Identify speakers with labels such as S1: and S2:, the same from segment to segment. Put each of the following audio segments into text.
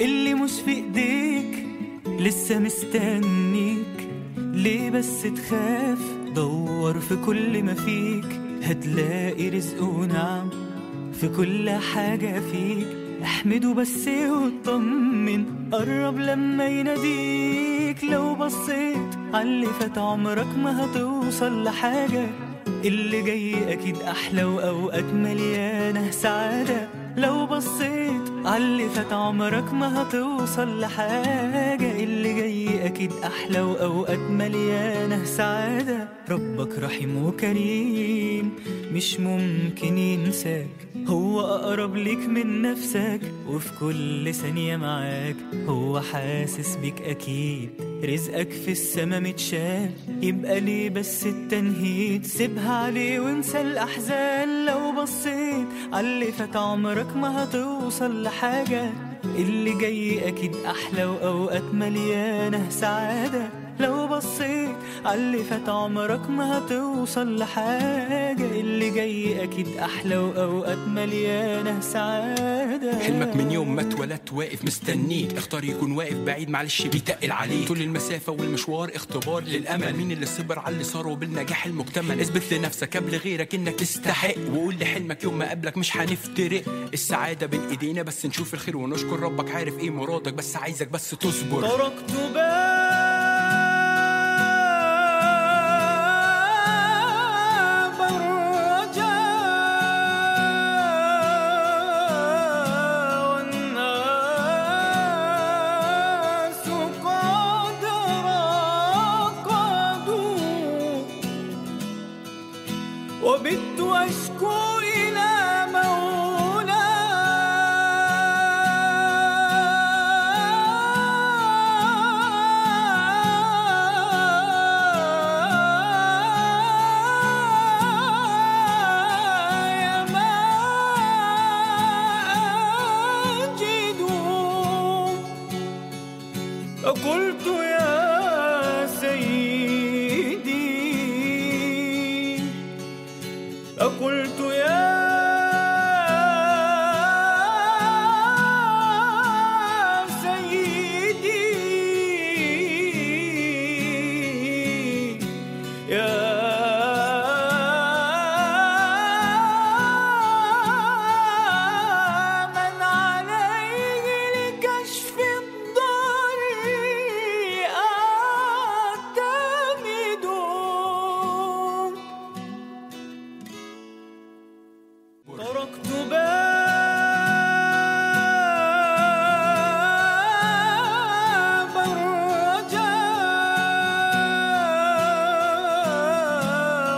S1: اللي مش في ايديك لسه مستنيك. ليه بس تخاف؟ دور في كل ما فيك. هتلاقي رزق ونعم في كل حاجة فيك. احمده بس واطمن قرب لما يناديك. لو بصيت عاللي فات عمرك ما هتوصل لحاجة. اللي جاي أكيد أحلى وأوقات مليانة سعادة. لو بصيت عاللي فات عمرك ما هتوصل لحاجة اللي أكيد أحلى وأوقات مليانة سعادة. ربك رحيم وكريم مش ممكن ينساك. هو أقرب ليك من نفسك وفي كل ثانية معاك. هو حاسس بيك أكيد رزقك في السما متشال. يبقى ليه بس التنهيد سيبها عليه وانسى الأحزان. لو بصيت عاللي فات عمرك ما هتوصل لحاجة. اللي جاي أكيد أحلى وأوقات مليانة سعادة. لو بصيت عاللي فات عمرك ما هتوصل لحاجة. اللي جاي أكيد أحلى وأوقات مليانة سعادة.
S2: حلمك من يوم ما اتولدت واقف مستنيك. اختار يكون واقف بعيد معلش بيتقل عليك. طول المسافة والمشوار اختبار للأمل. مين اللي صبر على اللي صار وبالنجاح المكتمل؟ اثبت لنفسك قبل غيرك إنك تستحق. وقول لحلمك يوم ما قابلك مش هنفترق. السعادة بين إيدينا بس نشوف الخير ونشكر. ربك عارف إيه مرادك بس عايزك بس تصبر.
S1: تركت وبت أشكو إلى فقلت يا تركت باب الرجاء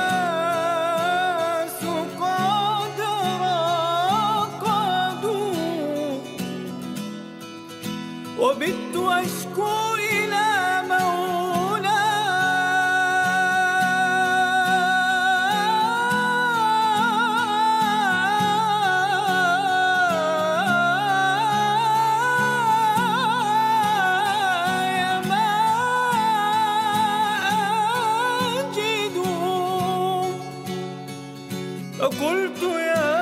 S1: والناس قد رقدوا وبت أشكو إلى مولاي قلت يا